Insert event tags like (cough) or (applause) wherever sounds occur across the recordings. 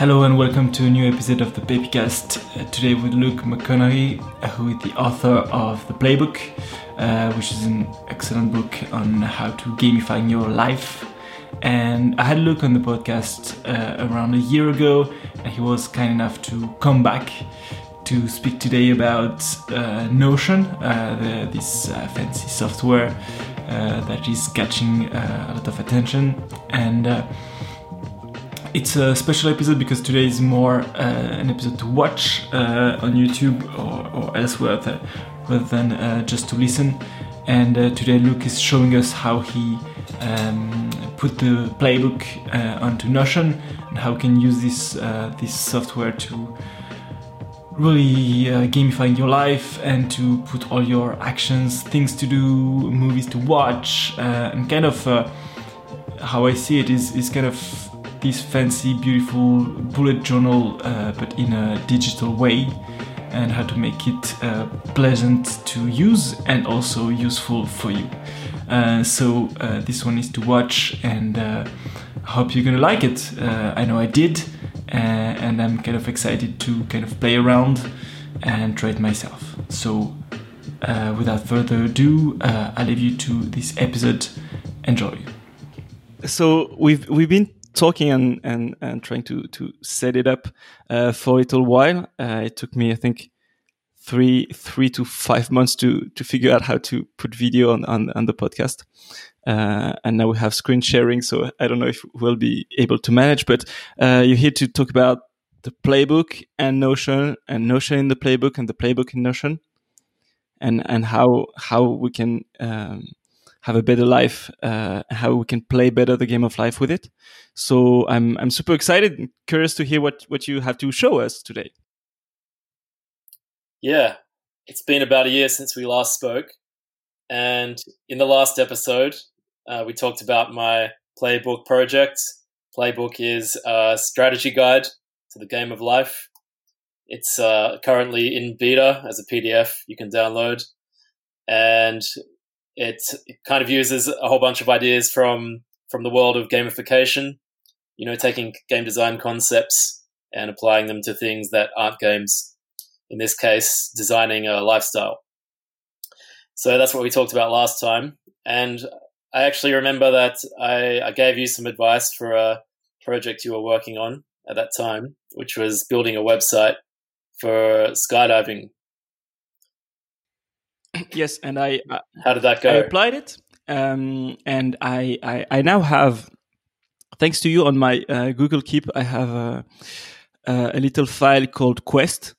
Hello and welcome to a new episode of the Babycast. Uh, today with Luke McConaughey, uh, who is the author of The Playbook, uh, which is an excellent book on how to gamify your life. And I had Luke on the podcast uh, around a year ago, and he was kind enough to come back to speak today about uh, Notion, uh, the, this fancy software that is catching a lot of attention. And it's a special episode because today is more uh, an episode to watch uh, on YouTube or, or elsewhere th- rather than uh, just to listen. And uh, today Luke is showing us how he um, put the playbook uh, onto Notion and how we can use this uh, this software to really gamify your life and to put all your actions, things to do, movies to watch, and kind of how I see it is is kind of this fancy, beautiful bullet journal, uh, but in a digital way, and how to make it uh, pleasant to use and also useful for you. Uh, so uh, this one is to watch, and I uh, hope you're gonna like it. Uh, I know I did, and I'm kind of excited to kind of play around and try it myself. So. without further ado, I'll leave you to this episode. Enjoy. So we've we've been talking and, and, and trying to, to set it up uh, for a little while. Uh, it took me, I think, three three to five months to to figure out how to put video on on, on the podcast. Uh, and now we have screen sharing, so I don't know if we'll be able to manage. But uh, you're here to talk about the playbook and Notion, and Notion in the playbook, and the playbook in Notion, and and how how we can um, have a better life, uh, how we can play better the game of life with it. So I'm I'm super excited and curious to hear what what you have to show us today. Yeah, it's been about a year since we last spoke, and in the last episode, uh, we talked about my playbook project. Playbook is a strategy guide to the game of life. It's uh, currently in beta as a PDF you can download, and it, kind of uses a whole bunch of ideas from from the world of gamification. You know, taking game design concepts and applying them to things that aren't games. In this case, designing a lifestyle. So that's what we talked about last time. And I actually remember that I, I gave you some advice for a project you were working on at that time, which was building a website for skydiving (laughs) yes, and I. Uh, How did that go? I applied it, um, and I, I, I now have, thanks to you on my uh, Google Keep, I have a, a little file called Quest,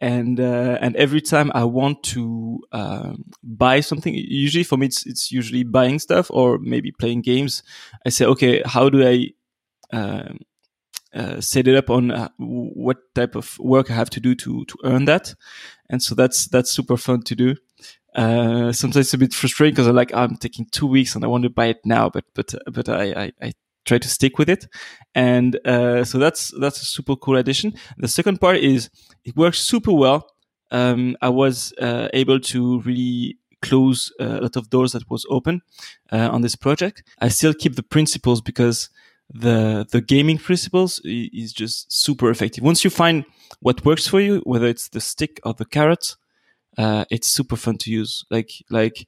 and uh, and every time I want to um, buy something, usually for me it's it's usually buying stuff or maybe playing games. I say, okay, how do I um, uh, set it up on uh, what type of work I have to do to to earn that, and so that's that's super fun to do. Uh, sometimes it's a bit frustrating because I'm like I'm taking two weeks and I want to buy it now, but but but I I, I try to stick with it, and uh, so that's that's a super cool addition. The second part is it works super well. Um, I was uh, able to really close a lot of doors that was open uh, on this project. I still keep the principles because the the gaming principles is just super effective. Once you find what works for you, whether it's the stick or the carrot, uh, it's super fun to use. Like like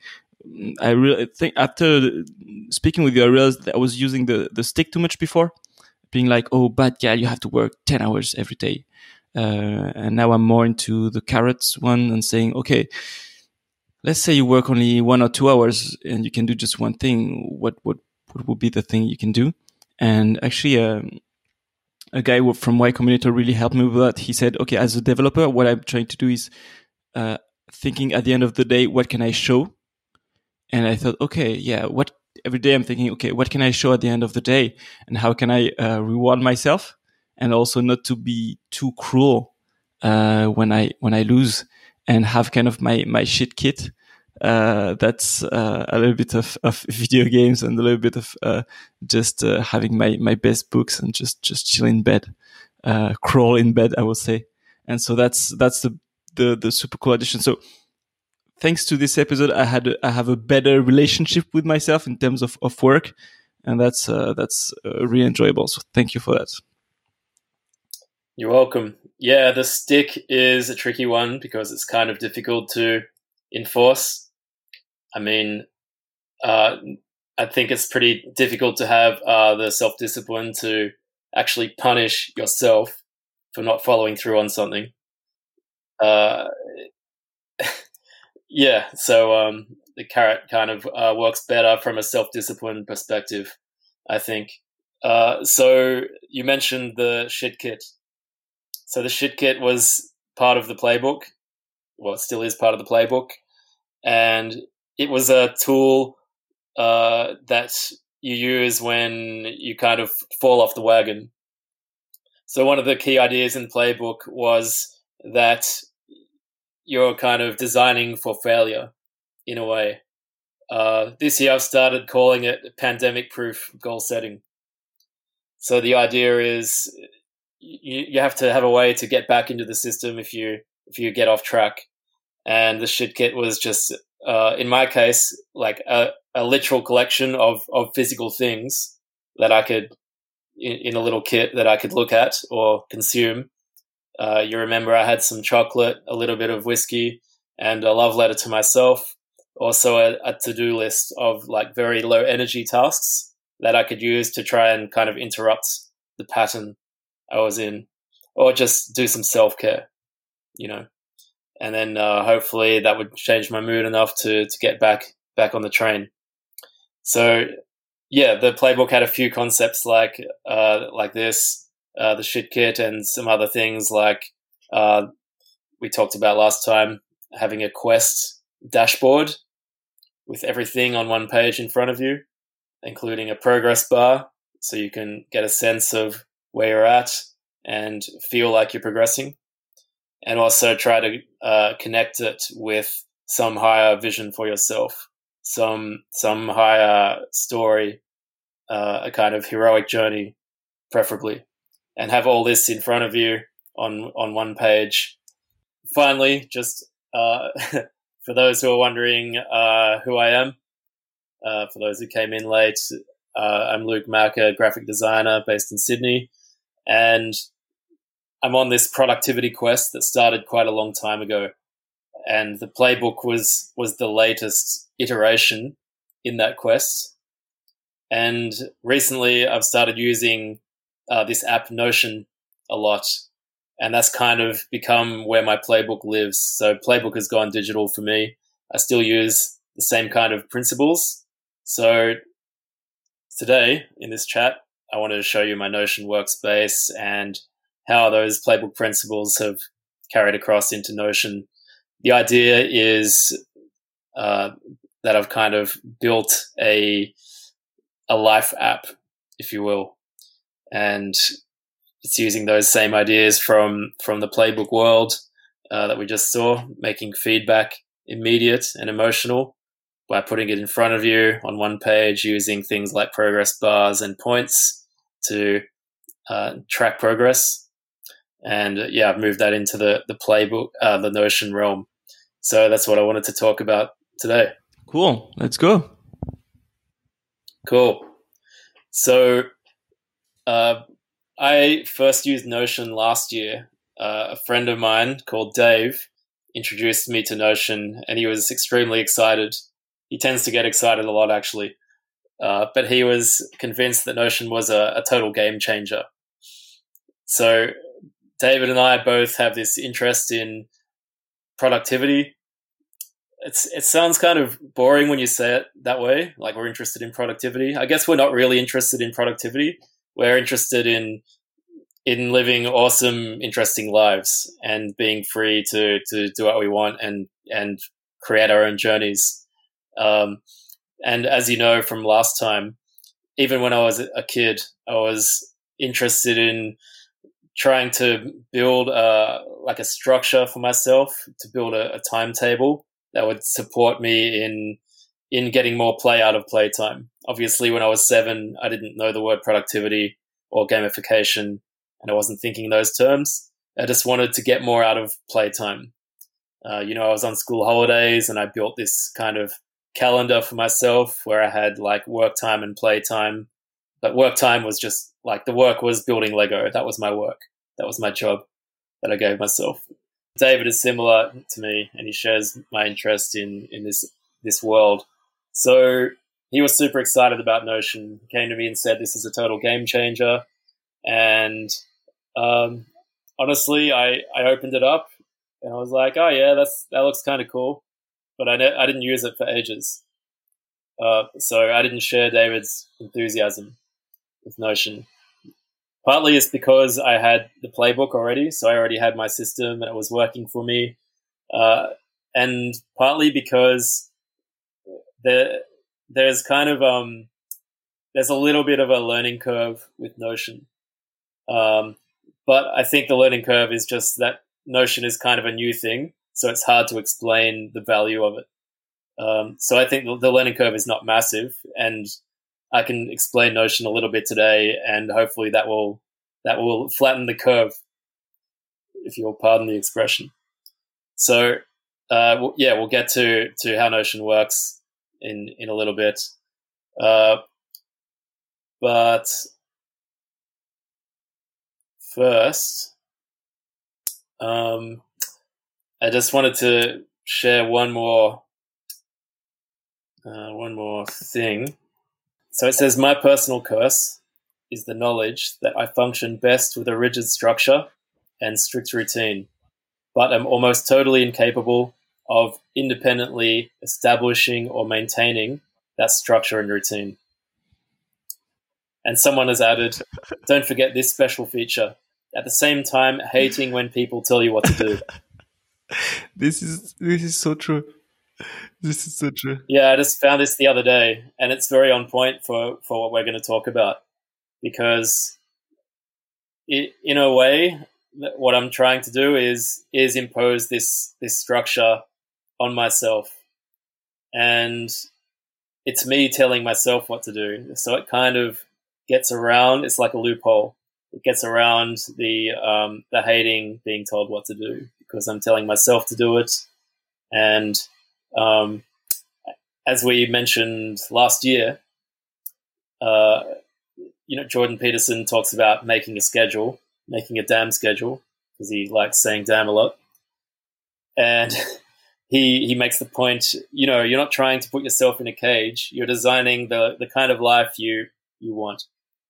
I really think after speaking with you, I realized that I was using the the stick too much before, being like, oh, bad guy, you have to work ten hours every day. Uh, and now I'm more into the carrots one and saying, okay, let's say you work only one or two hours and you can do just one thing. What what what would be the thing you can do? And actually, um, a guy from Y Combinator really helped me with that. He said, okay, as a developer, what I'm trying to do is uh, thinking at the end of the day, what can I show? And I thought, okay, yeah, what every day I'm thinking, okay, what can I show at the end of the day, and how can I uh, reward myself, and also not to be too cruel uh, when I when I lose, and have kind of my my shit kit. Uh, that's uh, a little bit of, of (laughs) video games and a little bit of uh, just uh, having my my best books and just just chill in bed, crawl in bed, I would say. And so that's that's the the the super cool addition. So thanks to this episode, I had I have a better relationship with myself in terms of, of work, and that's uh, that's uh, really enjoyable. So thank you for that. You're welcome. Yeah, the stick is a tricky one because it's kind of difficult to enforce. I mean, uh, I think it's pretty difficult to have uh, the self discipline to actually punish yourself for not following through on something. Uh, (laughs) yeah, so um, the carrot kind of uh, works better from a self discipline perspective, I think. Uh, so you mentioned the shit kit. So the shit kit was part of the playbook. Well, it still is part of the playbook, and it was a tool uh, that you use when you kind of fall off the wagon. So one of the key ideas in the playbook was that you're kind of designing for failure in a way. Uh, this year I've started calling it pandemic proof goal setting. So the idea is you, you have to have a way to get back into the system if you if you get off track. And the shit kit was just uh, in my case like a, a literal collection of, of physical things that I could in, in a little kit that I could look at or consume. Uh, you remember I had some chocolate, a little bit of whiskey, and a love letter to myself. Also, a, a to do list of like very low energy tasks that I could use to try and kind of interrupt the pattern I was in, or just do some self care, you know. And then uh, hopefully that would change my mood enough to to get back back on the train. So yeah, the playbook had a few concepts like uh, like this, uh, the shit kit, and some other things like uh, we talked about last time, having a quest dashboard with everything on one page in front of you, including a progress bar, so you can get a sense of where you're at and feel like you're progressing, and also try to uh, connect it with some higher vision for yourself some some higher story, uh, a kind of heroic journey, preferably, and have all this in front of you on on one page. Finally, just uh, (laughs) for those who are wondering uh, who I am, uh, for those who came in late, uh, I'm Luke Macca, graphic designer based in Sydney, and I'm on this productivity quest that started quite a long time ago and the playbook was was the latest iteration in that quest. And recently, I've started using uh, this app Notion a lot, and that's kind of become where my playbook lives. So playbook has gone digital for me. I still use the same kind of principles. So today in this chat, I wanted to show you my Notion workspace and how those playbook principles have carried across into Notion the idea is uh, that I've kind of built a a life app, if you will, and it's using those same ideas from from the playbook world uh, that we just saw, making feedback immediate and emotional by putting it in front of you on one page, using things like progress bars and points to uh, track progress. And uh, yeah, I've moved that into the the playbook, uh, the Notion realm. So that's what I wanted to talk about today. Cool. Let's go. Cool. So uh, I first used Notion last year. Uh, a friend of mine called Dave introduced me to Notion, and he was extremely excited. He tends to get excited a lot, actually. Uh, but he was convinced that Notion was a, a total game changer. So David and I both have this interest in productivity. It's it sounds kind of boring when you say it that way. Like we're interested in productivity. I guess we're not really interested in productivity. We're interested in in living awesome, interesting lives and being free to to do what we want and and create our own journeys. Um, and as you know from last time, even when I was a kid, I was interested in trying to build a, like a structure for myself to build a, a timetable that would support me in in getting more play out of playtime. Obviously, when I was seven, I didn't know the word productivity or gamification, and I wasn't thinking those terms. I just wanted to get more out of playtime. Uh, you know, I was on school holidays, and I built this kind of calendar for myself where I had like work time and playtime. But work time was just like the work was building Lego. That was my work That was my job that I gave myself. David is similar to me, and he shares my interest in in this this world. So he was super excited about Notion. Came to me and said, "This is a total game changer." And um, honestly, I I opened it up and I was like, "Oh yeah, that's that looks kind of cool," but I ne- I didn't use it for ages. Uh, so I didn't share David's enthusiasm with Notion. Partly it's because I had the playbook already, so I already had my system and it was working for me. Uh, and partly because there, there's kind of um, there's a little bit of a learning curve with Notion. Um, but I think the learning curve is just that Notion is kind of a new thing, so it's hard to explain the value of it. Um, so I think the learning curve is not massive, and I can explain Notion a little bit today, and hopefully that will that will flatten the curve, if you'll pardon the expression. So, uh, yeah, we'll get to to how Notion works in in a little bit, uh, but first, um, I just wanted to share one more uh, one more thing. So it says, My personal curse is the knowledge that I function best with a rigid structure and strict routine, but I'm almost totally incapable of independently establishing or maintaining that structure and routine. And someone has added, (laughs) Don't forget this special feature. At the same time, hating when people tell you what to do. (laughs) this is this is so true. (laughs) This is so true. Yeah, I just found this the other day, and it's very on point for for what we're going to talk about because, it, in a way, what I'm trying to do is is impose this this structure on myself, and it's me telling myself what to do. So it kind of gets around. It's like a loophole. It gets around the um, the hating being told what to do because I'm telling myself to do it, and um, as we mentioned last year, uh, you know, Jordan Peterson talks about making a schedule, making a damn schedule, because he likes saying damn a lot. And (laughs) he he makes the point, you know, you're not trying to put yourself in a cage. You're designing the the kind of life you you want.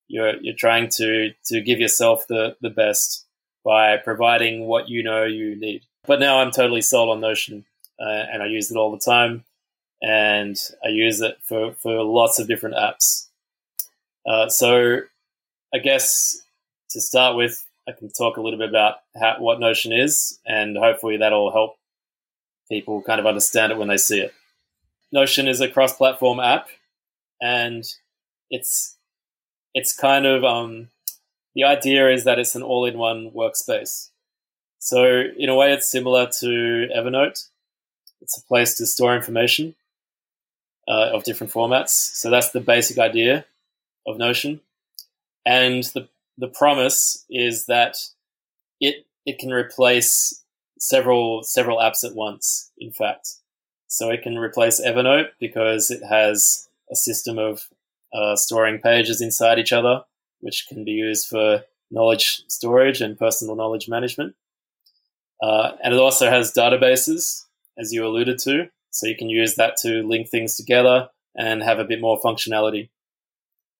You're you're trying to to give yourself the the best by providing what you know you need. But now I'm totally sold on Notion uh, and I use it all the time. And I use it for, for lots of different apps. Uh, so I guess to start with, I can talk a little bit about how, what Notion is, and hopefully that'll help people kind of understand it when they see it. Notion is a cross-platform app, and it's it's kind of um, the idea is that it's an all-in-one workspace. So in a way, it's similar to Evernote, it's a place to store information uh, of different formats. So that's the basic idea of Notion. And the, the promise is that it, it can replace several, several apps at once, in fact. So it can replace Evernote because it has a system of uh, storing pages inside each other, which can be used for knowledge storage and personal knowledge management. Uh, and it also has databases as you alluded to. So you can use that to link things together and have a bit more functionality.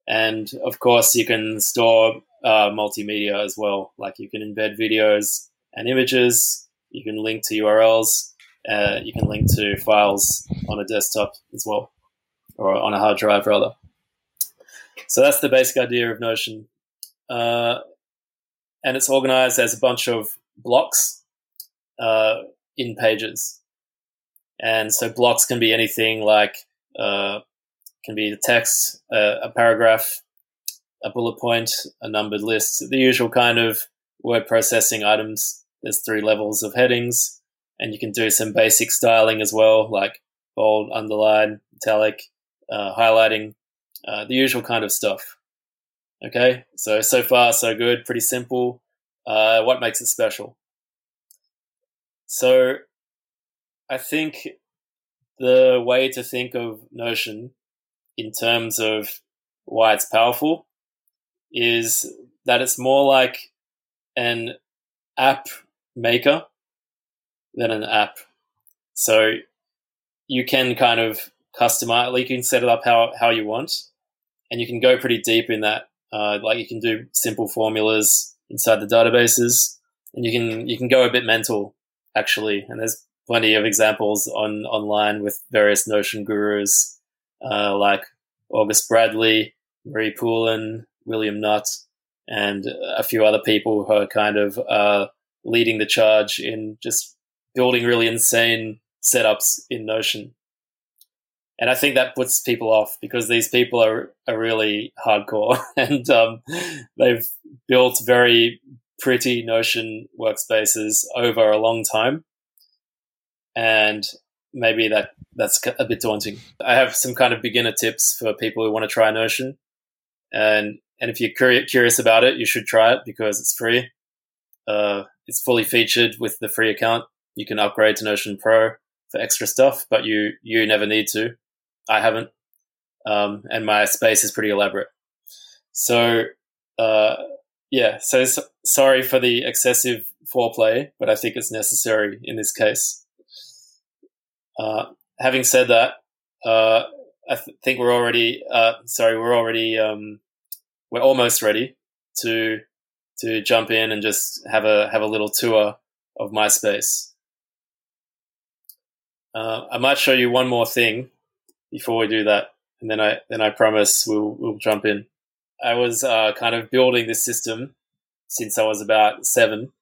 And of course, you can store uh, multimedia as well. Like you can embed videos and images. You can link to URLs. Uh, you can link to files on a desktop as well, or on a hard drive rather. So that's the basic idea of Notion. Uh, and it's organized as a bunch of blocks uh, in pages. And so blocks can be anything like uh, can be the text, uh, a paragraph, a bullet point, a numbered list, the usual kind of word processing items. There's three levels of headings, and you can do some basic styling as well, like bold, underline, italic, uh, highlighting, uh, the usual kind of stuff. Okay, so so far so good, pretty simple. Uh, what makes it special? So I think the way to think of Notion in terms of why it's powerful is that it's more like an app maker than an app. So you can kind of customize, like you can set it up how, how you want, and you can go pretty deep in that. Uh, like you can do simple formulas inside the databases, and you can you can go a bit mental actually. And there's plenty of examples on online with various Notion gurus uh, like August Bradley, Marie Poulin, William Nutt, and a few other people who are kind of uh, leading the charge in just building really insane setups in Notion. And I think that puts people off because these people are, are really hardcore (laughs) and um, they've built very pretty Notion workspaces over a long time. And maybe that that's a bit daunting. I have some kind of beginner tips for people who want to try Notion. And and if you're curious about it, you should try it because it's free. Uh, it's fully featured with the free account. You can upgrade to Notion Pro for extra stuff, but you you never need to. I haven't, um, and my space is pretty elaborate. So uh, yeah, so, so sorry for the excessive foreplay, but I think it's necessary in this case. Uh, having said that, uh, I th- think we're already uh, sorry, we're already um, we're almost ready to to jump in and just have a have a little tour of my space. Uh, I might show you one more thing before we do that, and then I then I promise we'll we'll jump in. I was uh, kind of building this system since I was about seven,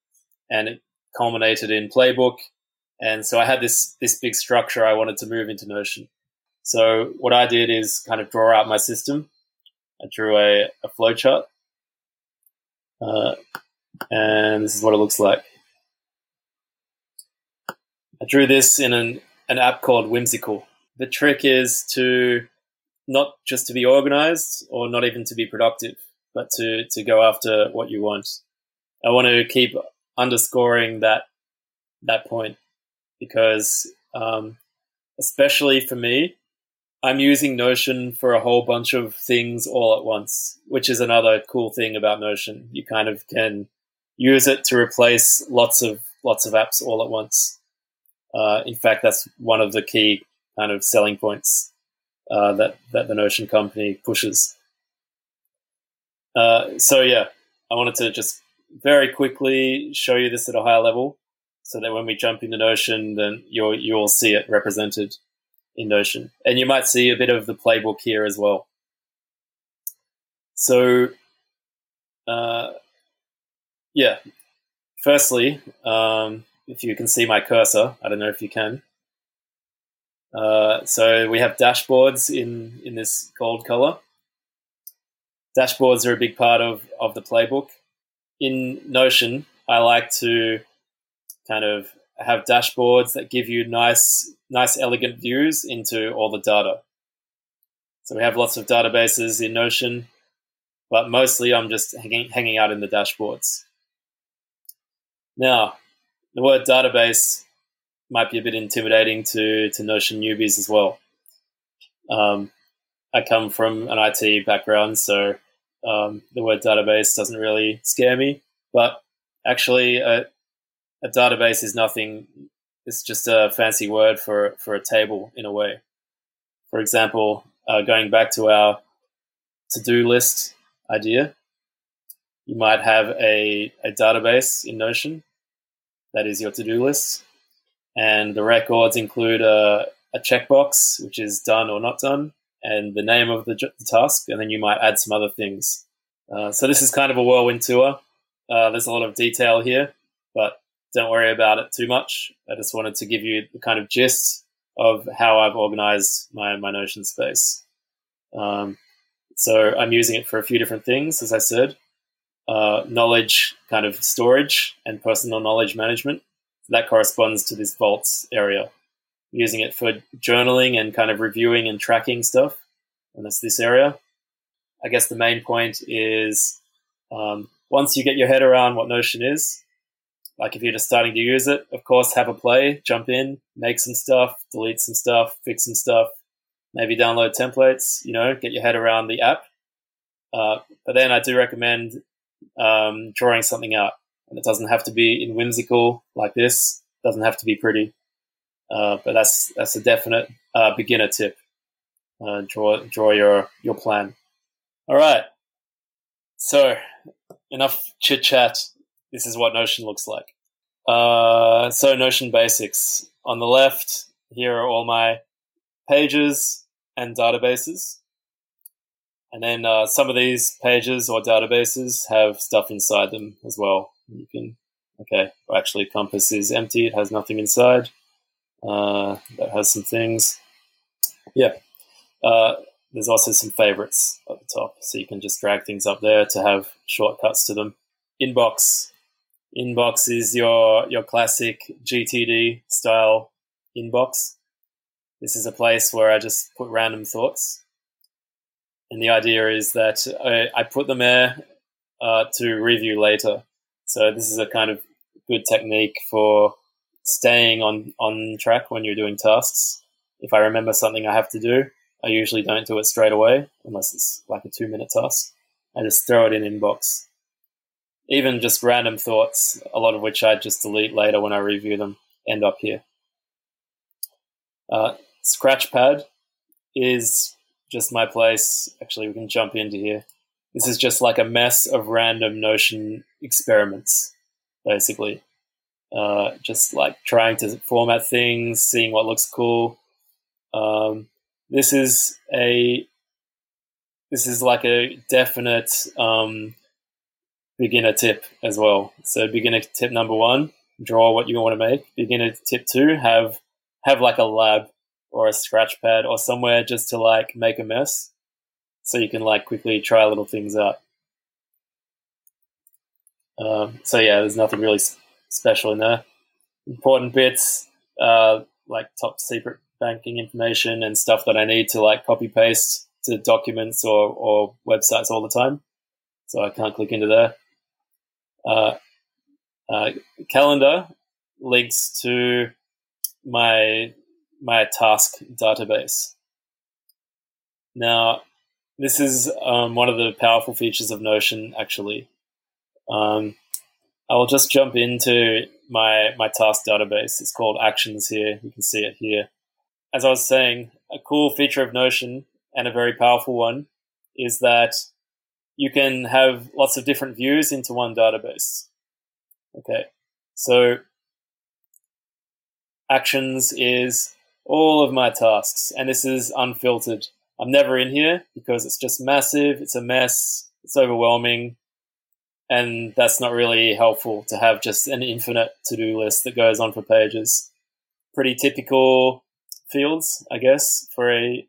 and it culminated in Playbook. And so I had this this big structure I wanted to move into Notion. So what I did is kind of draw out my system. I drew a, a flowchart, uh, and this is what it looks like. I drew this in an, an app called Whimsical. The trick is to not just to be organized or not even to be productive, but to, to go after what you want. I want to keep underscoring that, that point because, um, especially for me, I'm using Notion for a whole bunch of things all at once, which is another cool thing about Notion. You kind of can use it to replace lots of lots of apps all at once. Uh, in fact, that's one of the key kind of selling points uh, that that the Notion company pushes. Uh, so yeah, I wanted to just very quickly show you this at a higher level, so that when we jump into Notion, then you'll you'll see it represented in Notion. And you might see a bit of the playbook here as well. So, uh, yeah, firstly, um, if you can see my cursor, I don't know if you can. Uh, so we have dashboards in, in this gold color. Dashboards are a big part of, of the playbook. In Notion, I like to kind of have dashboards that give you nice, nice, elegant views into all the data. So we have lots of databases in Notion, but mostly I'm just hanging, hanging out in the dashboards. Now, the word database might be a bit intimidating to, to Notion newbies as well. Um, I come from an IT background, so um, the word database doesn't really scare me. But actually, uh, a database is nothing. It's just a fancy word for for a table in a way. For example, uh, going back to our to do list idea, you might have a, a database in Notion that is your to do list, and the records include a, a checkbox, which is done or not done, and the name of the, the task, and then you might add some other things. Uh, so this is kind of a whirlwind tour. Uh, there's a lot of detail here, but don't worry about it too much. I just wanted to give you the kind of gist of how I've organized my, my Notion space. Um, so I'm using it for a few different things, as I said. Uh, knowledge kind of storage and personal knowledge management. That corresponds to this vaults area. I'm using it for journaling and kind of reviewing and tracking stuff. And that's this area. I guess the main point is um, once you get your head around what Notion is, like if you're just starting to use it, of course, have a play, jump in, make some stuff, delete some stuff, fix some stuff, maybe download templates, you know, get your head around the app. Uh, but then I do recommend um, drawing something out. and it doesn't have to be in whimsical like this. It doesn't have to be pretty, uh, but that's that's a definite uh, beginner tip. Uh, draw draw your your plan. All right. So enough chit chat. This is what Notion looks like. Uh, so Notion basics on the left. Here are all my pages and databases. And then uh, some of these pages or databases have stuff inside them as well. You can, okay, actually, Compass is empty, it has nothing inside. Uh, that has some things. Yeah. Uh, there's also some favorites at the top, so you can just drag things up there to have shortcuts to them. Inbox. Inbox is your, your classic GTD style inbox. This is a place where I just put random thoughts. And the idea is that I, I put them there uh, to review later. So this is a kind of good technique for staying on, on track when you're doing tasks. If I remember something I have to do, I usually don't do it straight away unless it's like a two minute task. I just throw it in inbox. Even just random thoughts, a lot of which I just delete later when I review them, end up here. Uh, Scratchpad is just my place. Actually, we can jump into here. This is just like a mess of random Notion experiments, basically. Uh, just like trying to format things, seeing what looks cool. Um, this is a this is like a definite um, beginner tip as well. So beginner tip number one: draw what you want to make. Beginner tip two: have have like a lab or a scratch pad or somewhere just to like make a mess so you can like quickly try little things out. Um, so yeah, there's nothing really special in there. Important bits, uh, like top secret banking information and stuff that I need to like copy paste to documents or, or websites all the time. So I can't click into there. Uh, uh, calendar links to my my task database. Now, this is um, one of the powerful features of Notion, actually. Um, I will just jump into my, my task database. It's called Actions here. You can see it here. As I was saying, a cool feature of Notion and a very powerful one is that you can have lots of different views into one database. Okay, so Actions is all of my tasks, and this is unfiltered. I'm never in here because it's just massive, it's a mess, it's overwhelming, and that's not really helpful to have just an infinite to do list that goes on for pages. Pretty typical fields, I guess, for a,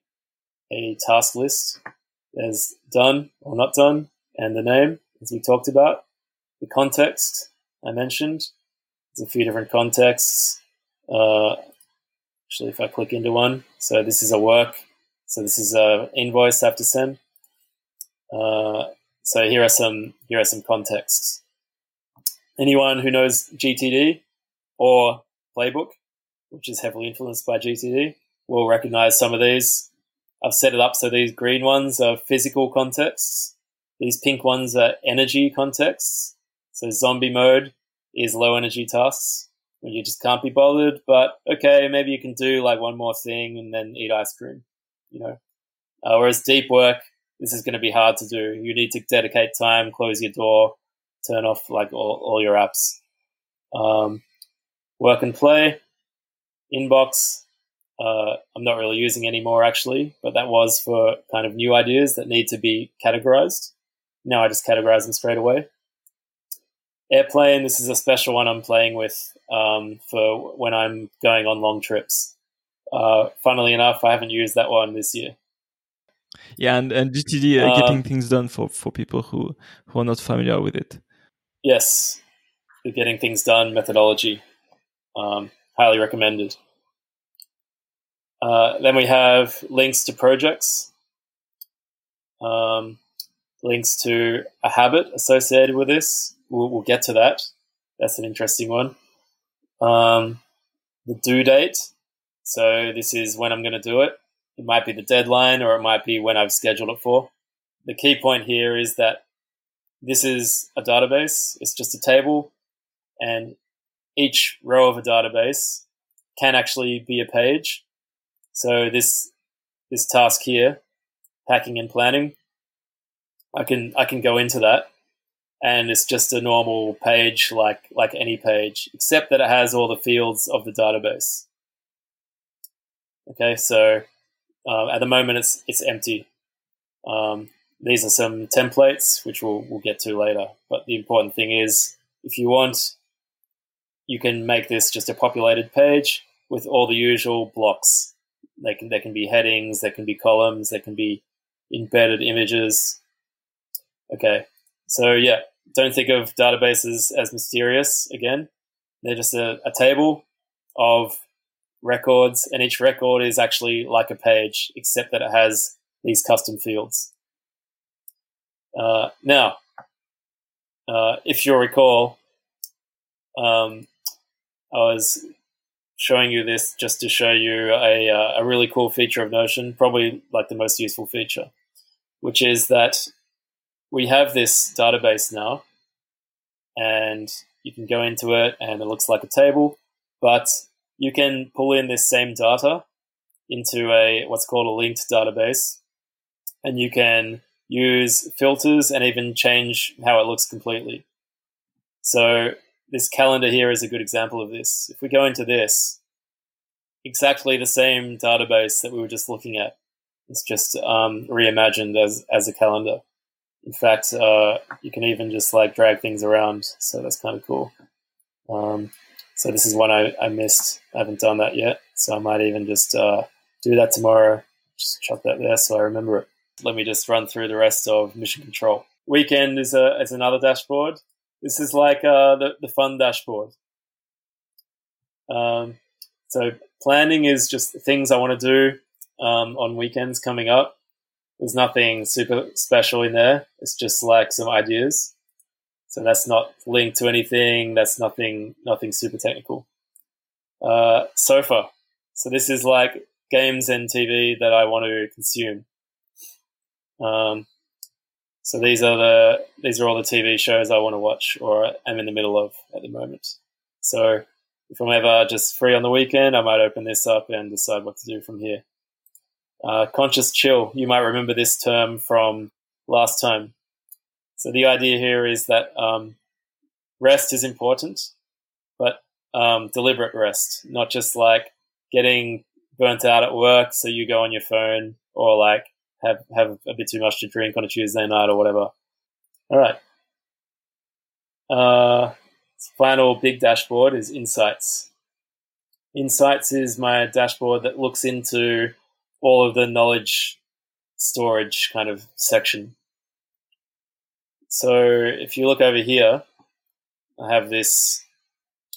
a task list. There's done or not done, and the name, as we talked about. The context I mentioned. There's a few different contexts. Uh, Actually, if I click into one, so this is a work. So this is a invoice I have to send. Uh, so here are some here are some contexts. Anyone who knows GTD or Playbook, which is heavily influenced by GTD, will recognize some of these. I've set it up so these green ones are physical contexts. These pink ones are energy contexts. So zombie mode is low energy tasks when you just can't be bothered. But okay, maybe you can do like one more thing and then eat ice cream, you know. Uh, whereas deep work, this is going to be hard to do. You need to dedicate time, close your door, turn off like all, all your apps. Um, work and play, inbox. Uh, I'm not really using anymore actually, but that was for kind of new ideas that need to be categorized. Now I just categorize them straight away. Airplane, this is a special one I'm playing with um, for when I'm going on long trips. Uh, funnily enough, I haven't used that one this year. Yeah, and, and GTD uh, getting things done for, for people who, who are not familiar with it. Yes, the getting things done methodology. Um, highly recommended. Uh, then we have links to projects, um, links to a habit associated with this we'll, we'll get to that. That's an interesting one. Um, the due date. So this is when I'm going to do it. It might be the deadline or it might be when I've scheduled it for. The key point here is that this is a database. It's just a table. and each row of a database can actually be a page. So this this task here, packing and planning, I can I can go into that, and it's just a normal page like like any page, except that it has all the fields of the database. Okay, so uh, at the moment it's it's empty. Um, these are some templates which we'll we'll get to later. But the important thing is, if you want, you can make this just a populated page with all the usual blocks. They can there can be headings, there can be columns, there can be embedded images. Okay, so yeah, don't think of databases as mysterious. Again, they're just a, a table of records, and each record is actually like a page, except that it has these custom fields. Uh, now, uh, if you'll recall, um, I was showing you this just to show you a, uh, a really cool feature of Notion, probably like the most useful feature, which is that we have this database now, and you can go into it, and it looks like a table, but you can pull in this same data into a what's called a linked database, and you can use filters and even change how it looks completely. So this calendar here is a good example of this. If we go into this, exactly the same database that we were just looking at. It's just um, reimagined as as a calendar. In fact, uh, you can even just like drag things around, so that's kind of cool. Um, so this is one I, I missed. I haven't done that yet, so I might even just uh, do that tomorrow. Just chuck that there so I remember it. Let me just run through the rest of Mission Control. Weekend is a is another dashboard. This is like uh, the the fun dashboard. Um, so planning is just things I want to do um, on weekends coming up. There's nothing super special in there. It's just like some ideas. So that's not linked to anything. That's nothing nothing super technical. Uh, sofa. So this is like games and TV that I want to consume. Um, so these are the these are all the TV shows I want to watch or am in the middle of at the moment. So if I'm ever just free on the weekend, I might open this up and decide what to do from here. Uh, conscious chill. You might remember this term from last time. So the idea here is that um, rest is important, but um, deliberate rest, not just like getting burnt out at work, so you go on your phone or like have have a bit too much to drink on a Tuesday night or whatever. All right. Uh, final big dashboard is Insights. Insights is my dashboard that looks into all of the knowledge storage kind of section. So if you look over here, I have this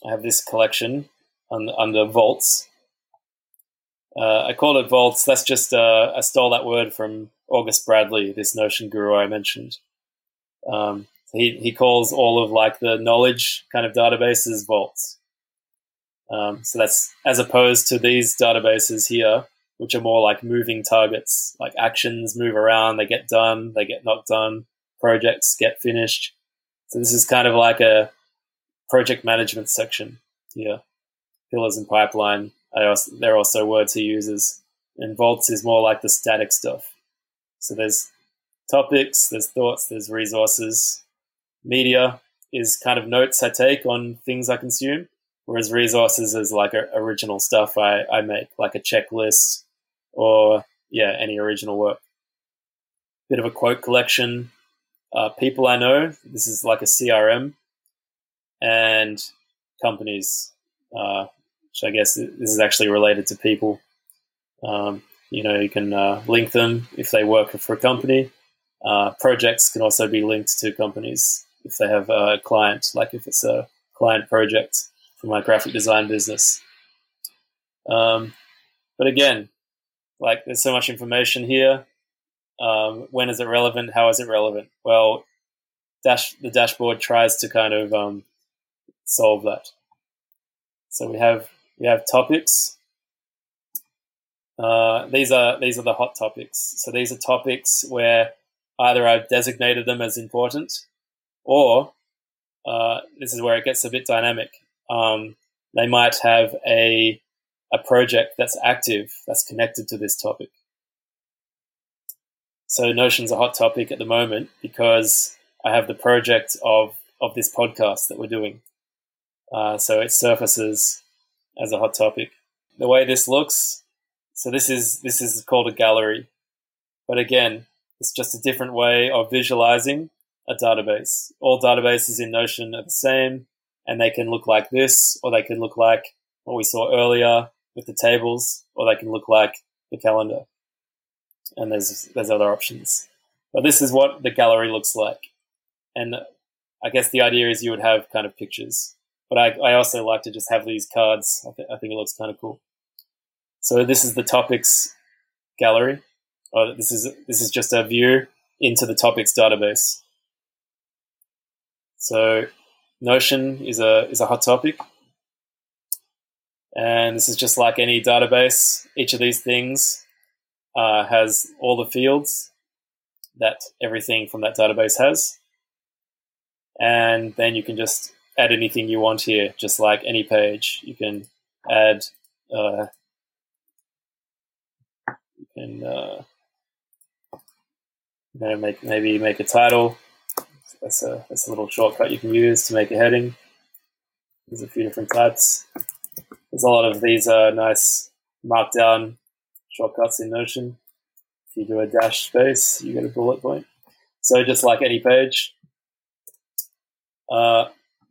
I have this collection under, under vaults. Uh, I call it vaults. That's just uh, I stole that word from August Bradley, this Notion guru I mentioned. Um, he he calls all of like the knowledge kind of databases vaults. Um, so that's as opposed to these databases here, which are more like moving targets, like actions move around, they get done, they get not done, projects get finished. So this is kind of like a project management section here. Pillars and pipeline, also, they're also words he uses. And vaults is more like the static stuff. So there's topics, there's thoughts, there's resources, media is kind of notes I take on things I consume, whereas resources is like a, original stuff I, I make, like a checklist or yeah, any original work. Bit of a quote collection. Uh, people I know, this is like a CRM, and companies, uh, which I guess this is actually related to people. Um, you know, you can uh, link them if they work for a company. Uh, projects can also be linked to companies if they have a client, like if it's a client project for my graphic design business. Um, but again, like there's so much information here. Um, when is it relevant? How is it relevant? Well, dash the dashboard tries to kind of um, solve that. So we have we have topics. Uh, these are these are the hot topics. So these are topics where either I've designated them as important or uh, this is where it gets a bit dynamic. Um, they might have a a project that's active that's connected to this topic. So Notion's a hot topic at the moment because I have the project of of this podcast that we're doing. Uh, so it surfaces as a hot topic. The way this looks, so this is this is called a gallery, but again, it's just a different way of visualizing a database. All databases in Notion are the same, and they can look like this, or they can look like what we saw earlier with the tables, or they can look like the calendar. And there's there's other options. But this is what the gallery looks like. And I guess the idea is you would have kind of pictures. But I, I also like to just have these cards. I, th- I think it looks kind of cool. So this is the topics gallery. Oh, this is this is just a view into the topics database. So Notion is a is a hot topic, and this is just like any database. Each of these things uh, has all the fields that everything from that database has, and then you can just add anything you want here, just like any page. You can add. Uh, you can uh, make maybe make a title that's a that's a little shortcut you can use to make a heading. There's a few different types. There's a lot of these uh, nice markdown shortcuts in Notion. If you do a dash space, you get a bullet point. So just like any page. Uh,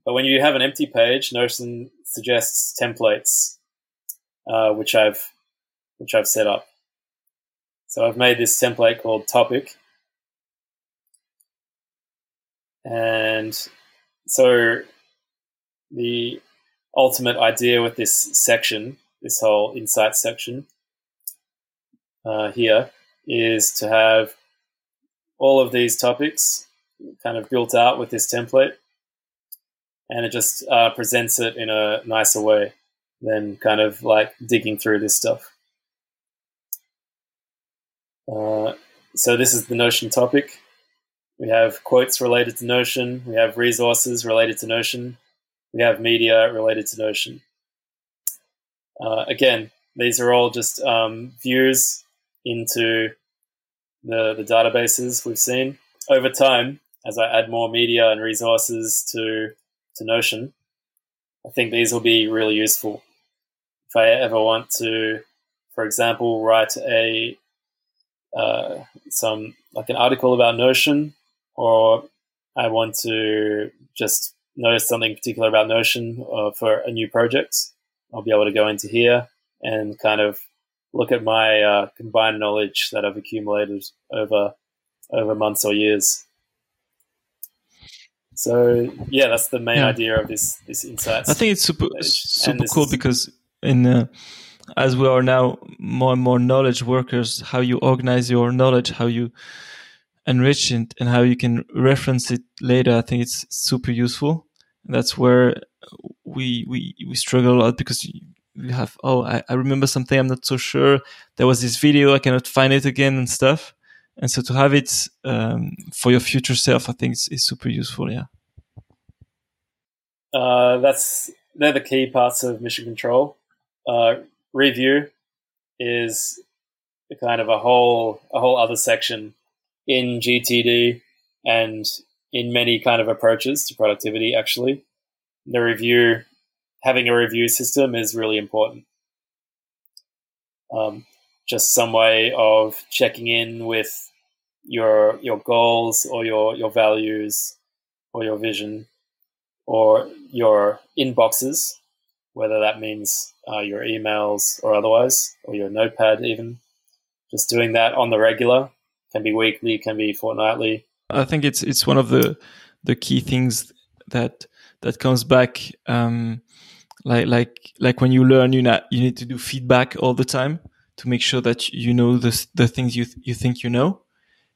but when you have an empty page, Notion suggests templates, uh, which I've which I've set up. So I've made this template called topic, and so the ultimate idea with this section, this whole insight section uh, here, is to have all of these topics kind of built out with this template, and it just uh, presents it in a nicer way than kind of like digging through this stuff. Uh, so this is the Notion topic. We have quotes related to Notion. We have resources related to Notion. We have media related to Notion. Uh, again, these are all just um, views into the, the databases we've seen. Over time, as I add more media and resources to, to Notion, I think these will be really useful. If I ever want to, for example, write a uh, some like an article about Notion or I want to just notice something particular about Notion uh, for a new project, I'll be able to go into here and kind of look at my uh, combined knowledge that I've accumulated over over months or years. So yeah, that's the main yeah. idea of this this insights. I think it's super super cool is, because in uh, as we are now more and more knowledge workers, how you organize your knowledge, how you enrich it and how you can reference it later, I think it's super useful. That's where we we we struggle a lot because we have oh I, I remember something I'm not so sure. There was this video I cannot find it again and stuff. And so to have it um, for your future self, I think is, is super useful. Yeah. Uh, that's they're the key parts of mission control. Uh, review is kind of a whole a whole other section in GTD and in many kind of approaches to productivity, actually. The review, having a review system is really important. Um, just some way of checking in with your your goals or your your values or your vision or your inboxes, whether that means uh, your emails or otherwise, or your notepad even. Just doing that on the regular can be weekly, can be fortnightly. I think it's it's one of the the key things that that comes back. Um, like like like when you learn, you not you need to do feedback all the time to make sure that you know the the things you th- you think you know,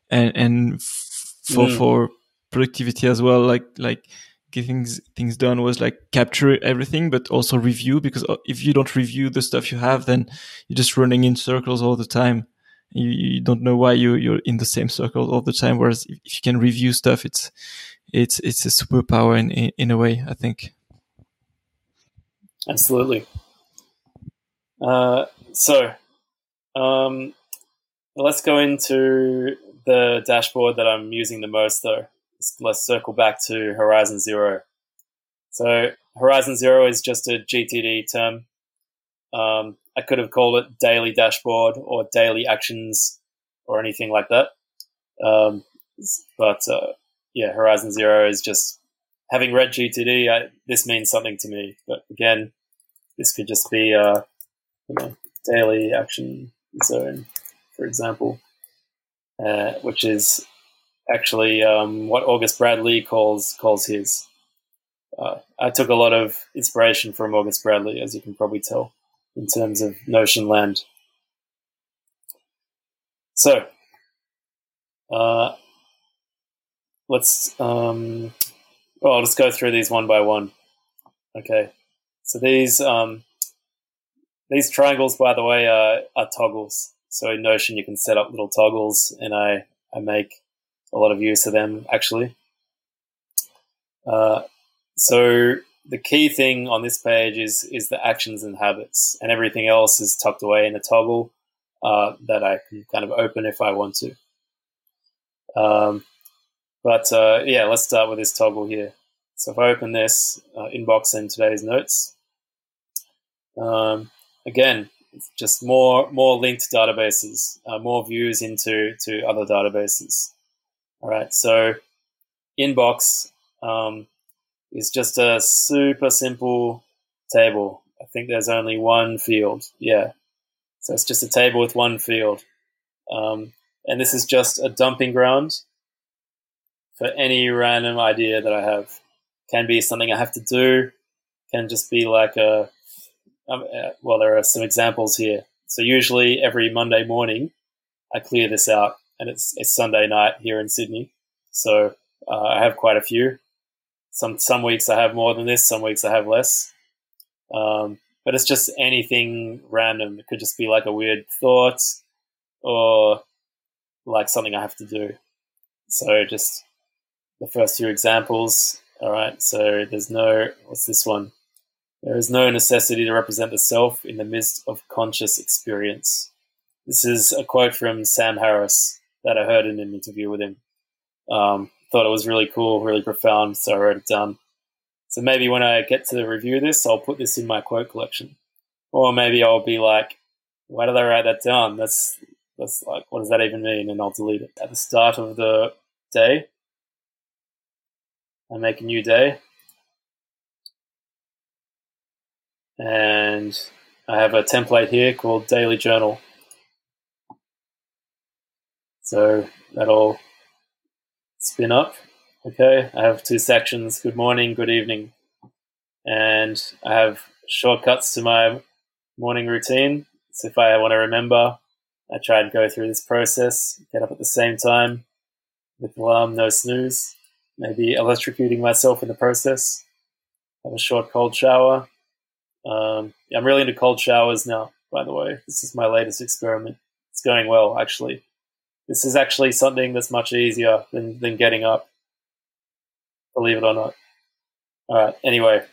and and for mm. for productivity as well. Like like getting things done was like capture everything, but also review because uh, if you don't review the stuff you have, then you're just running in circles all the time you, you don't know why you you're in the same circle all the time. Whereas if, if you can review stuff, it's it's it's a superpower in, in, in a way. I think. Absolutely. Uh, so, um, let's go into the dashboard that I'm using the most, though. Let's circle back to Horizon Zero. So, Horizon Zero is just a GTD term. Um, I could have called it daily dashboard or daily actions or anything like that. Um, but uh, yeah, Horizon Zero is just having read GTD. I, this means something to me. But again, this could just be uh, you know, daily action zone, for example, uh, which is actually um, what August Bradley calls calls his. Uh, I took a lot of inspiration from August Bradley, as you can probably tell, in terms of Notion land. So, uh, let's. Um, well, I'll just go through these one by one. Okay, so these um, these triangles, by the way, are, are toggles. So in Notion, you can set up little toggles, and I I make a lot of use of them actually. Uh, so the key thing on this page is is the actions and habits, and everything else is tucked away in a toggle uh, that I can kind of open if I want to. Um, but uh, yeah, let's start with this toggle here. So if I open this uh, inbox in today's notes, um, again, just more more linked databases, uh, more views into to other databases. All right, so inbox um, is just a super simple table. I think there's only one field. Yeah, so it's just a table with one field, um, and this is just a dumping ground for any random idea that I have. Can be something I have to do. Can just be like a um, uh, well, there are some examples here. So usually every Monday morning, I clear this out, and it's it's Sunday night here in Sydney. So uh, I have quite a few. Some some weeks I have more than this. Some weeks I have less. Um, but it's just anything random. It could just be like a weird thought, or like something I have to do. So just the first few examples. All right. So there's no what's this one? There is no necessity to represent the self in the midst of conscious experience. This is a quote from Sam Harris that I heard in an interview with him. Um, thought it was really cool, really profound, so I wrote it down. So maybe when I get to review this, I'll put this in my quote collection. Or maybe I'll be like, why did I write that down? That's, that's like, what does that even mean? And I'll delete it. At the start of the day, I make a new day. And I have a template here called Daily Journal. So that'll spin up. Okay, I have two sections good morning, good evening. And I have shortcuts to my morning routine. So if I want to remember, I try and go through this process, get up at the same time with alarm, no snooze, maybe electrocuting myself in the process, have a short cold shower, um, I'm really into cold showers now, by the way. This is my latest experiment. It's going well, actually. This is actually something that's much easier than, than getting up, believe it or not. All right, anyway,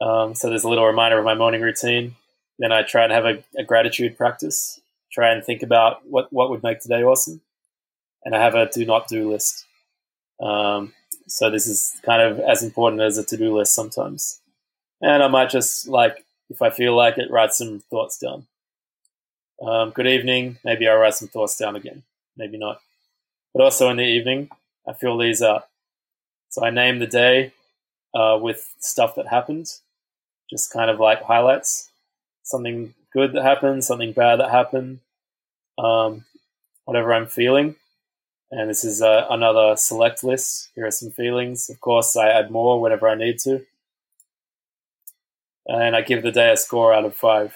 um, so there's a little reminder of my morning routine. Then I try and have a, a gratitude practice, try and think about what, what would make today awesome. And I have a do not do list. Um, so this is kind of as important as a to do list sometimes and I might just like if I feel like it, write some thoughts down. Um, good evening. Maybe I'll write some thoughts down again. Maybe not. But also in the evening, I fill these up. So I name the day uh, with stuff that happened, just kind of like highlights. Something good that happened, something bad that happened, um, whatever I'm feeling. And this is uh, another select list. Here are some feelings. Of course, I add more whenever I need to and I give the day a score out of five.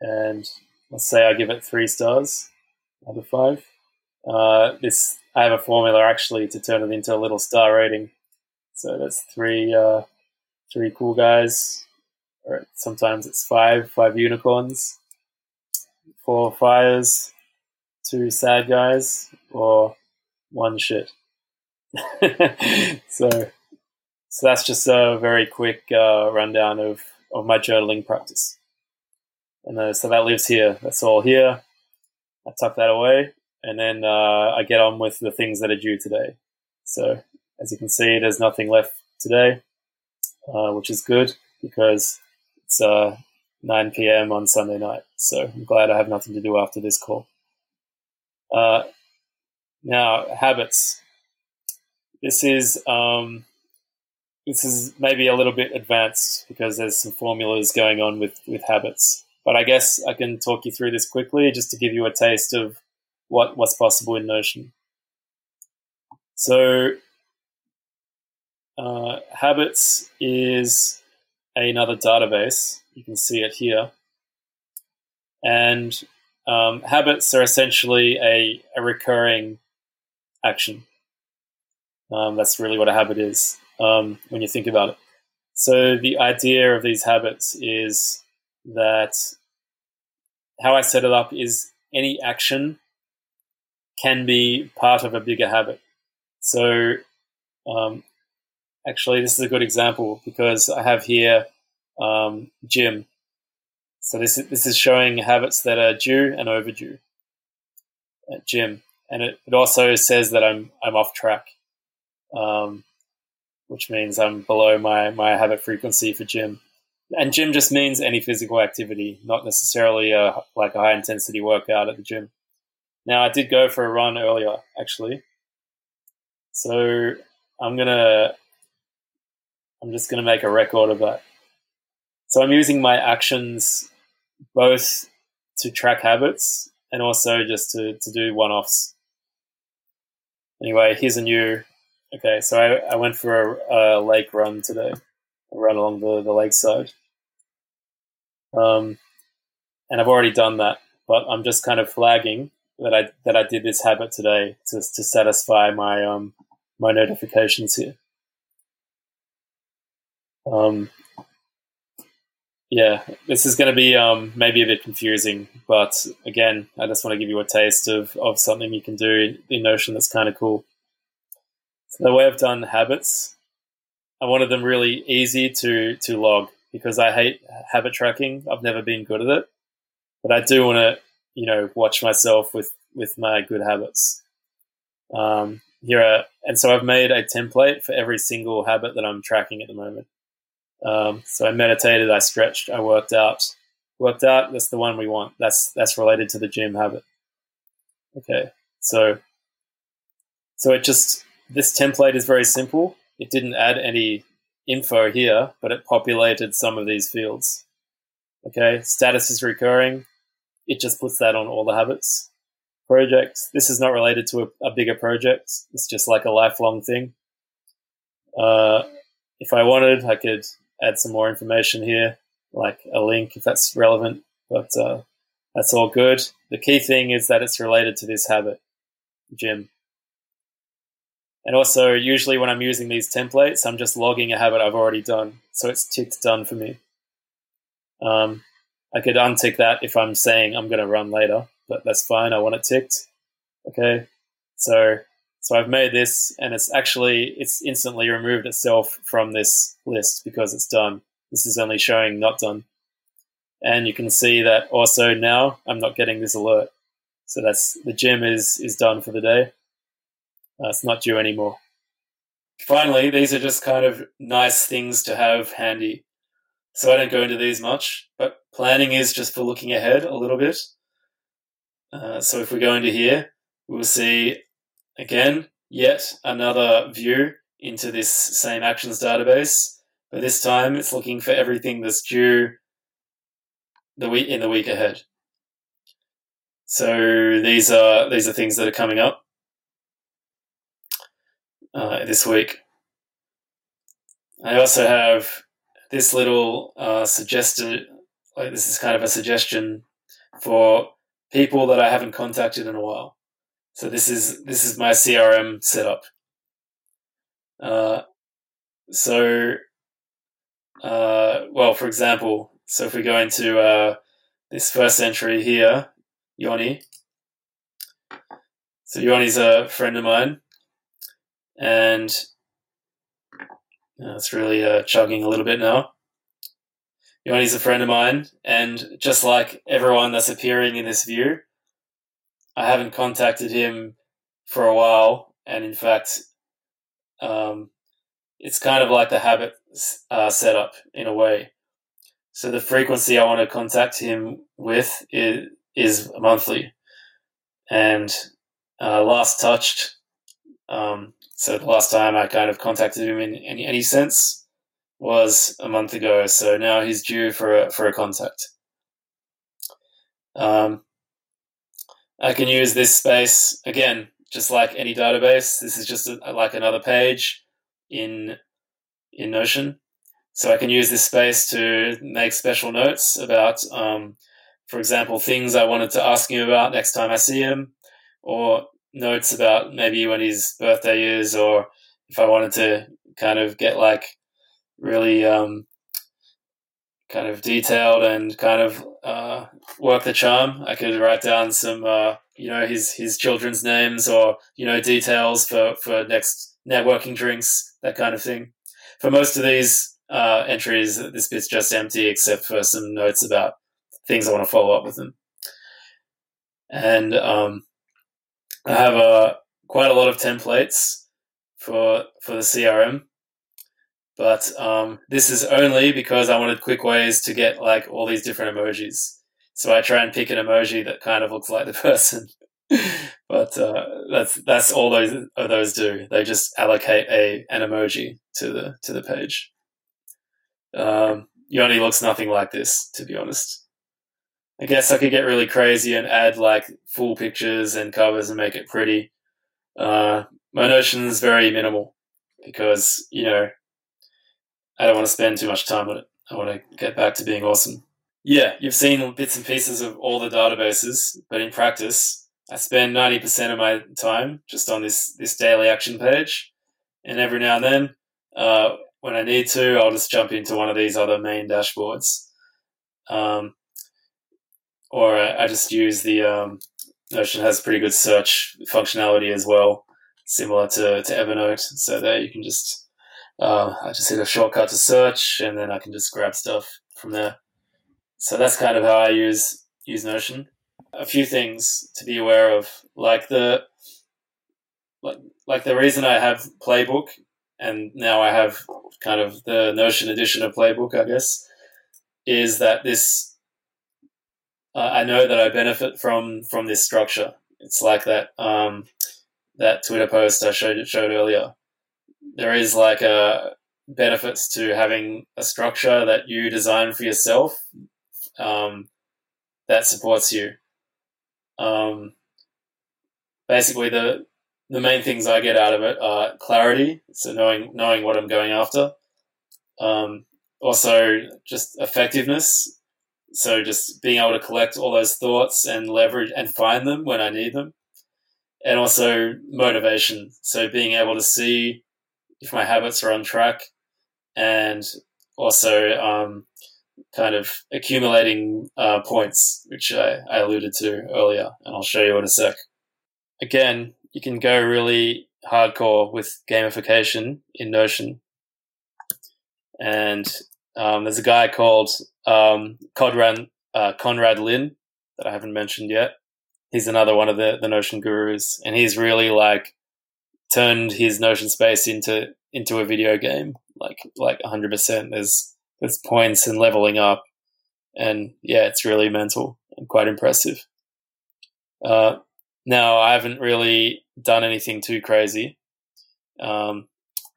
And let's say I give it three stars out of five. Uh, this I have a formula actually to turn it into a little star rating. So that's three uh, three cool guys, or sometimes it's five five unicorns, four fires, two sad guys, or one shit. (laughs) so, so that's just a very quick uh, rundown of, of my journaling practice. And uh, so that lives here. That's all here. I tuck that away, and then uh, I get on with the things that are due today. So, as you can see, there's nothing left today, uh, which is good because it's uh, 9 p.m. on Sunday night. So I'm glad I have nothing to do after this call. Uh, now, habits. This is um, this is maybe a little bit advanced because there's some formulas going on with with habits. But I guess I can talk you through this quickly just to give you a taste of what what's possible in Notion. So, uh, habits is another database. You can see it here, and um, habits are essentially a, a recurring action. Um, that's really what a habit is um, when you think about it. So the idea of these habits is that how I set it up is any action can be part of a bigger habit. So um, actually, this is a good example because I have here um, gym. So this is, this is showing habits that are due and overdue at gym and it, it also says that I'm I'm off track, um, which means I'm below my my habit frequency for gym. And gym just means any physical activity, not necessarily a, like a high intensity workout at the gym. Now I did go for a run earlier, actually. So I'm gonna I'm just gonna make a record of that. So I'm using my actions both to track habits and also just to, to do one offs anyway, here's a new. Okay, so I, I went for a, a lake run today. I run along the, the lakeside. Um, and I've already done that, but I'm just kind of flagging that I that I did this habit today to to satisfy my um my notifications here. Um, yeah, this is going to be um, maybe a bit confusing, but again, I just want to give you a taste of, of something you can do in Notion that's kind of cool. So the way I've done habits, I wanted them really easy to to log because I hate habit tracking. I've never been good at it, but I do want to, you know, watch myself with with my good habits. Um, here, are, and so I've made a template for every single habit that I'm tracking at the moment. Um, so I meditated, I stretched, I worked out. Worked out, that's the one we want. That's that's related to the gym habit. Okay. So so it just this template is very simple. It didn't add any info here, but it populated some of these fields. Okay, status is recurring. It just puts that on all the habits. Project. This is not related to a, a bigger project. It's just like a lifelong thing. Uh, if I wanted, I could add some more information here, like a link if that's relevant. But uh, that's all good. The key thing is that it's related to this habit, gym. And also, usually when I'm using these templates, I'm just logging a habit I've already done. So it's ticked done for me. Um, I could untick that if I'm saying I'm going to run later, but that's fine. I want it ticked. Okay. So so I've made this and it's actually, it's instantly removed itself from this list because it's done. This is only showing not done. And you can see that also now I'm not getting this alert. So that's the gym is, is done for the day. It's not due anymore. Finally, these are just kind of nice things to have handy. So I don't go into these much, but planning is just for looking ahead a little bit. Uh, so if we go into here, we'll see Again, yet another view into this same actions database, but this time it's looking for everything that's due the week in the week ahead. So these are these are things that are coming up uh, this week. I also have this little uh, like this is kind of a suggestion for people that I haven't contacted in a while. So this is this is my CRM setup. Uh, so, uh, well, for example, so if we go into uh, this first entry here, Yoni. So Yoni's a friend of mine, and uh, it's really uh, chugging a little bit now. Yoni's a friend of mine, and just like everyone that's appearing in this view, I haven't contacted him for a while, and in fact, um, it's kind of like the habit uh, setup in a way. So the frequency I want to contact him with is, is monthly, and uh, last touched. Um, so the last time I kind of contacted him in any, any sense was a month ago. So now he's due for a, for a contact. Um, I can use this space again, just like any database. This is just a, like another page in in Notion. So I can use this space to make special notes about, um, for example, things I wanted to ask him about next time I see him, or notes about maybe when his birthday is, or if I wanted to kind of get like really um, kind of detailed and kind of uh, work the charm. I could write down some, uh, you know, his his children's names or you know details for for next networking drinks, that kind of thing. For most of these uh, entries, this bit's just empty except for some notes about things I want to follow up with them. And um, I have uh, quite a lot of templates for for the CRM but um, this is only because I wanted quick ways to get like all these different emojis. So I try and pick an emoji that kind of looks like the (laughs) person. but uh, that's that's all those those do. They just allocate a an emoji to the to the page. Um, Yoni looks nothing like this, to be honest. I guess I could get really crazy and add like full pictures and covers and make it pretty. Uh, my notion is very minimal because you know I don't want to spend too much time on it. I want to get back to being awesome. Yeah, you've seen bits and pieces of all the databases, but in practice, I spend 90% of my time just on this, this daily action page. And every now and then, uh, when I need to, I'll just jump into one of these other main dashboards. Um, or I, just use the um, Notion has pretty good search functionality as well, similar to, to Evernote. So there you can just uh, I just hit a shortcut to search, and then I can just grab stuff from there. So that's kind of how I use use Notion. A few things to be aware of, like the like like the reason I have Playbook, and now I have kind of the Notion edition of Playbook, I guess, is that this uh, I know that I benefit from from this structure. It's like that um, that Twitter post I showed showed earlier there is like a benefits to having a structure that you design for yourself um, that supports you. Um, basically, the the main things I get out of it are clarity, so knowing knowing what I'm going after. Um, also, just effectiveness, so just being able to collect all those thoughts and leverage and find them when I need them, and also motivation, so being able to see if my habits are on track, and also um, kind of accumulating uh, points, which I, I alluded to earlier, and I'll show you in a sec. Again, you can go really hardcore with gamification in Notion. And um, there's a guy called um, Conrad, uh, Conrad Lin that I haven't mentioned yet. He's another one of the, the Notion gurus, and he's really like turned his Notion space into into a video game, like like hundred percent. There's there's points and leveling up, and yeah, it's really mental and quite impressive. Uh, now I haven't really done anything too crazy. Um,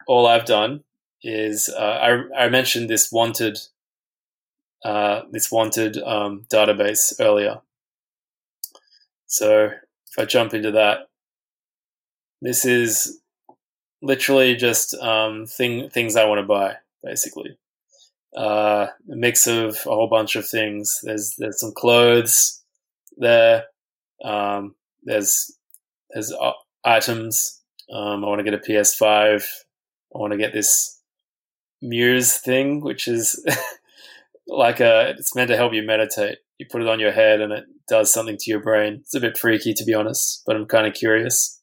all I've done is uh, I, I mentioned this wanted uh, this wanted um, database earlier. So if I jump into that, this is literally just um, thing things I want to buy, basically. Uh, a mix of a whole bunch of things. There's there's some clothes there. Um, there's there's uh, items. Um, I want to get a PS5. I want to get this Muse thing, which is (laughs) like a. It's meant to help you meditate. You put it on your head and it does something to your brain. It's a bit freaky, to be honest, but I'm kind of curious.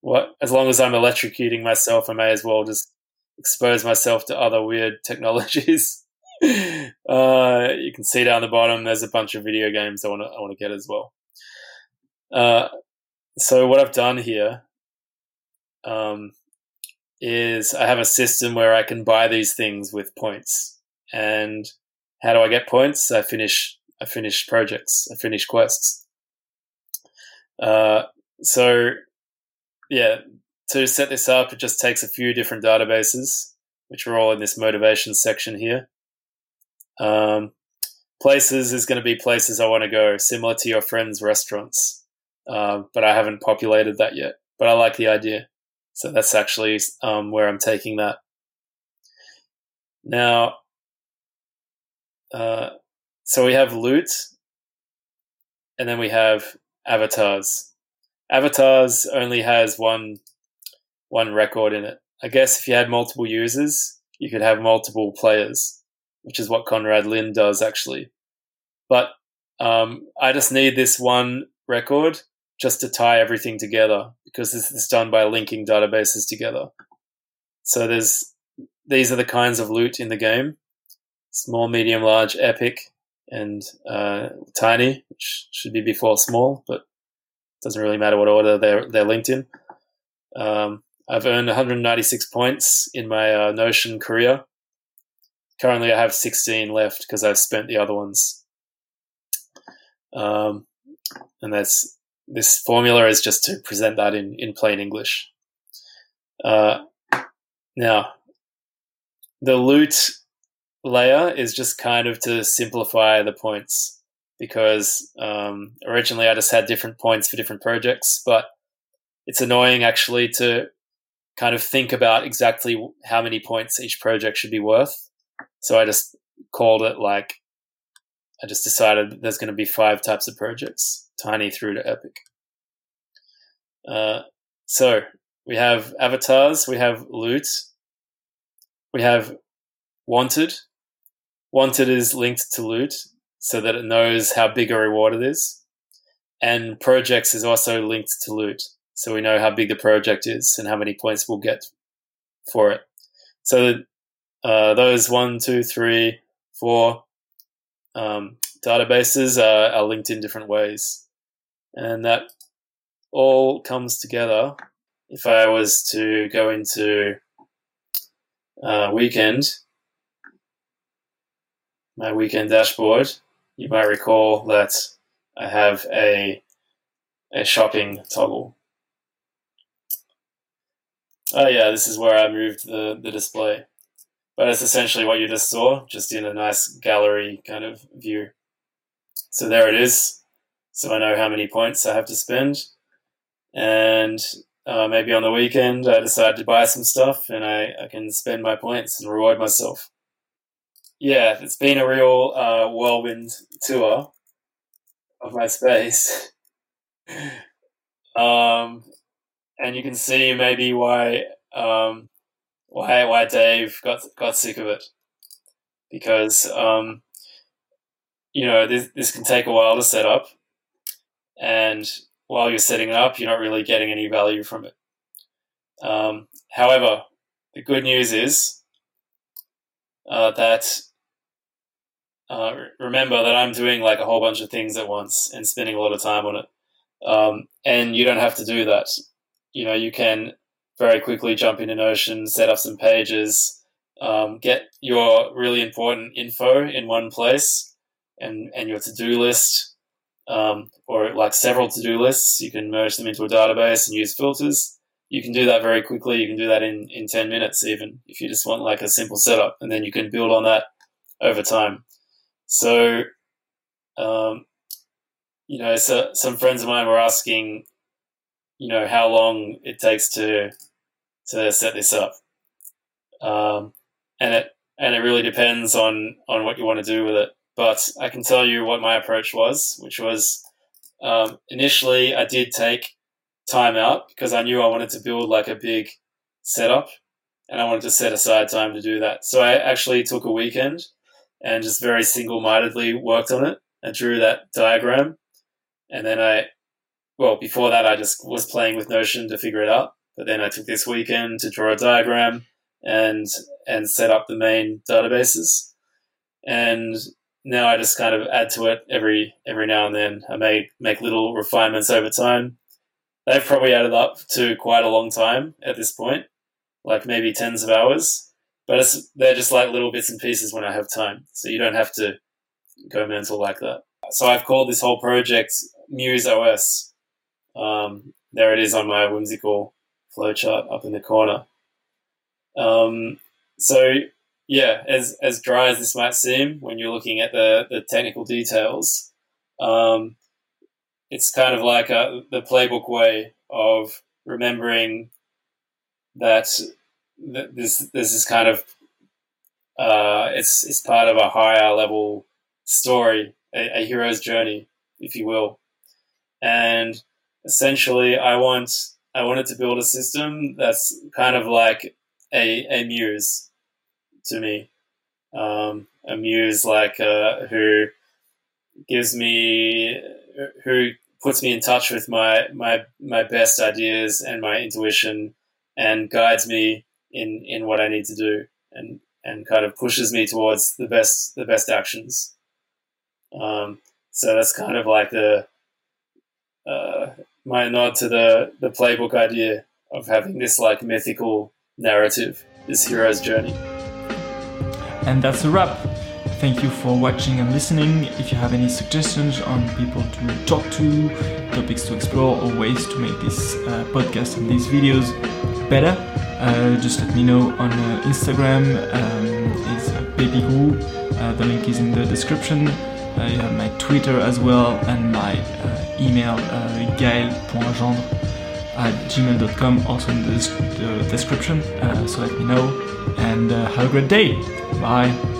what as long as I'm electrocuting myself, I may as well just expose myself to other weird (laughs) technologies. (laughs) uh, you can see down the bottom. There's a bunch of video games I want to I want to get as well. Uh, so what I've done here um, is I have a system where I can buy these things with points. And how do I get points? I finish I finish projects. I finish quests. Uh, so yeah, to set this up, it just takes a few different databases, which are all in this motivation section here. Um, places is going to be places I want to go, similar to your friends' restaurants, uh, but I haven't populated that yet. But I like the idea, so that's actually um, where I'm taking that. Now, uh, so we have loot, and then we have avatars. Avatars only has one one record in it. I guess if you had multiple users, you could have multiple players, which is what Conrad Lin does actually. But um, I just need this one record just to tie everything together because this is done by linking databases together. So there's these are the kinds of loot in the game: small, medium, large, epic, and uh, tiny, which should be before small, but doesn't really matter what order they're they're linked in. Um, I've earned 196 points in my uh, Notion career. Currently, I have 16 left because I've spent the other ones. Um, and that's this formula is just to present that in, in plain English. Uh, now, the loot layer is just kind of to simplify the points because um, originally I just had different points for different projects, but it's annoying actually to kind of think about exactly how many points each project should be worth. So I just called it like, I just decided there's going to be five types of projects, tiny through to epic. Uh, so we have avatars, we have loot, we have wanted. Wanted is linked to loot so that it knows how big a reward it is. And projects is also linked to loot so we know how big the project is and how many points we'll get for it. So uh, those one, two, three, four um, databases are, are, linked in different ways, and that all comes together. If I was to go into uh, weekend, my weekend dashboard, you might recall that I have a a shopping toggle Oh yeah, this is where I moved the, the display. But it's essentially what you just saw, just in a nice gallery kind of view. So there it is. So I know how many points I have to spend. And uh, maybe on the weekend I decide to buy some stuff and I, I can spend my points and reward myself. Yeah, it's been a real uh, whirlwind tour of my space. (laughs) um, and you can see maybe why um, why why Dave got got sick of it because um, you know this this can take a while to set up, and while you're setting it up, you're not really getting any value from it. Um, however, the good news is uh, that uh, remember that I'm doing like a whole bunch of things at once and spending a lot of time on it. Um, and you don't have to do that you know, you can very quickly jump into Notion, set up some pages, um, get your really important info in one place, and and your to do list, um, or like several to do lists. You can merge them into a database and use filters. You can do that very quickly. You can do that in in ten minutes, even if you just want like a simple setup, and then you can build on that over time. So, um, you know, so some friends of mine were asking you know how long it takes to to set this up, um, and it and it really depends on on what you want to do with it. But I can tell you what my approach was, which was um, initially I did take time out because I knew I wanted to build like a big setup, and I wanted to set aside time to do that. So I actually took a weekend and just very single mindedly worked on it. I drew that diagram, and then I well, before that, I just was playing with Notion to figure it out. But then I took this weekend to draw a diagram and and set up the main databases. And now I just kind of add to it every every now and then. I may make little refinements over time. They've probably added up to quite a long time at this point, like maybe tens of hours. But they're just like little bits and pieces when I have time, so you don't have to go mental like that. So I've called this whole project Muse OS. Um, there it is on my whimsical flowchart up in the corner. Um, so yeah, as as dry as this might seem when you're looking at the the technical details, um, it's kind of like a, the playbook way of remembering that this this is kind of uh, it's it's part of a higher level story, a, a hero's journey, if you will, and essentially, I want I wanted to build a system that's kind of like a a muse to me, um, a muse like uh, who gives me who puts me in touch with my my my best ideas and my intuition and guides me in in what I need to do and and kind of pushes me towards the best the best actions. Um, so that's kind of like the uh, my nod to the the playbook idea of having this like mythical narrative, this hero's journey. And that's a wrap. Thank you for watching and listening. If you have any suggestions on people to talk to, topics to explore, or ways to make this uh, podcast and these videos better, uh, just let me know on uh, Instagram. Um, it's babygoo. Uh, the link is in the description. Uh, you have my Twitter as well and my uh, email uh, at gmail.com also in the, the description. so let me know and uh, have a great day. Bye.